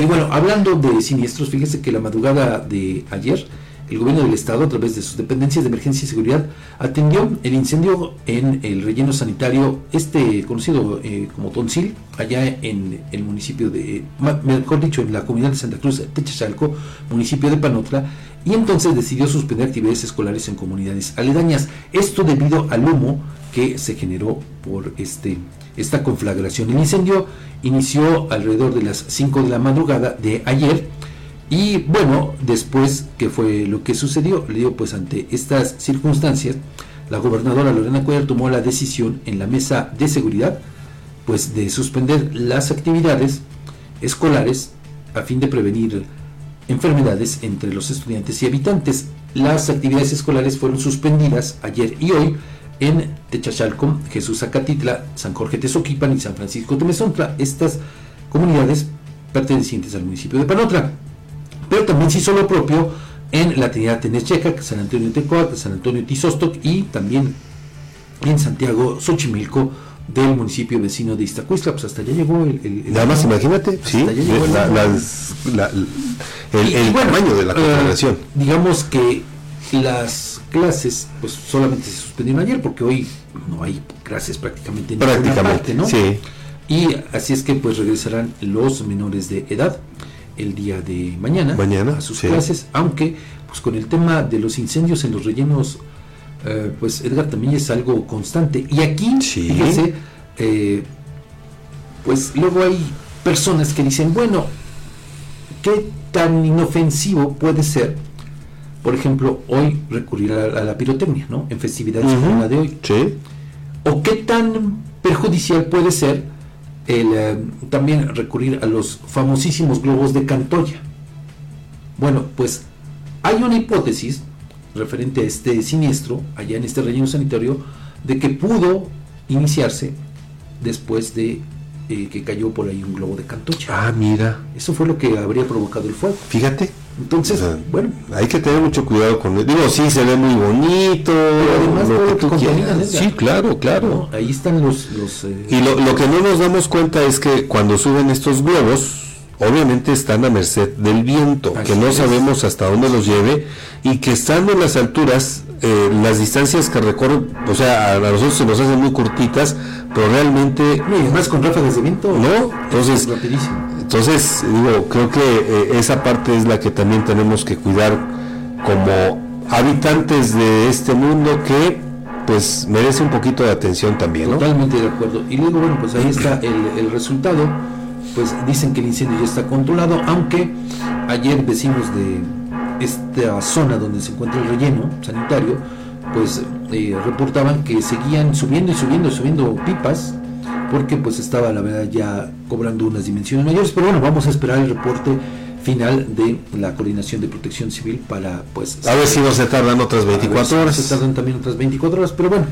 Y bueno, hablando de siniestros, fíjese que la madrugada de ayer, el gobierno del estado, a través de sus dependencias de emergencia y seguridad, atendió el incendio en el relleno sanitario, este conocido eh, como Tonsil, allá en el municipio de, mejor dicho, en la comunidad de Santa Cruz, Techachalco, municipio de Panotla, y entonces decidió suspender actividades escolares en comunidades aledañas. Esto debido al humo que se generó por este, esta conflagración. El incendio inició alrededor de las 5 de la madrugada de ayer y bueno, después que fue lo que sucedió, le digo pues ante estas circunstancias, la gobernadora Lorena Cuellar tomó la decisión en la mesa de seguridad pues de suspender las actividades escolares a fin de prevenir enfermedades entre los estudiantes y habitantes. Las actividades escolares fueron suspendidas ayer y hoy en Techachalco, Jesús Acatitla, San Jorge Tezoquipan y San Francisco Temezontla, estas comunidades pertenecientes al municipio de Panotra. Pero también se hizo lo propio en la Trinidad Tenecheca, San Antonio Tecoac, San Antonio Tizostoc y también en Santiago Xochimilco del municipio vecino de Iztacuistla, pues hasta allá llegó el... Nada más imagínate, sí, el, tamaño de la eh, confederación. digamos que las clases pues solamente se suspendieron ayer porque hoy no hay clases prácticamente en prácticamente, parte, ¿no? Sí. Y así es que pues regresarán los menores de edad el día de mañana, mañana a sus clases, aunque pues con el tema de los incendios en los rellenos eh, pues Edgar también es algo constante. Y aquí, fíjese, eh, pues luego hay personas que dicen, bueno, ¿qué tan inofensivo puede ser, por ejemplo, hoy recurrir a, la pirotecnia, ¿no? En festividades como la de hoy. ¿O qué tan perjudicial puede ser el eh, también recurrir a los famosísimos globos de Cantoya? Bueno, pues hay una hipótesis referente a este siniestro allá en este relleno sanitario de que pudo iniciarse después de eh, que cayó por ahí un globo de cantocha. Ah, mira. Eso fue lo que habría provocado el fuego. Fíjate. Entonces, bueno. Hay que tener mucho cuidado con él. Digo, sí, se ve muy bonito. además, lo que tú Sí, claro, claro. Ahí están los... Eh, y lo, lo que no nos damos cuenta es que cuando suben estos globos, obviamente están a merced del viento, que no sabemos hasta dónde los lleve y que estando en las alturas, eh, las distancias que recorren, o sea, a nosotros se nos hacen muy cortitas, pero realmente... No, y además con ráfagas de viento. No, entonces... Entonces, digo, creo que eh, esa parte es la que también tenemos que cuidar como habitantes de este mundo que pues merece un poquito de atención también. Totalmente de acuerdo. Y luego, bueno, pues ahí está el, el resultado pues dicen que el incendio ya está controlado, aunque ayer vecinos de esta zona donde se encuentra el relleno sanitario, pues eh, reportaban que seguían subiendo y subiendo y subiendo pipas, porque pues estaba la verdad ya cobrando unas dimensiones mayores, pero bueno, vamos a esperar el reporte final de la coordinación de protección civil para pues a ver si no se tardan otras 24 horas se tardan también otras 24 horas pero bueno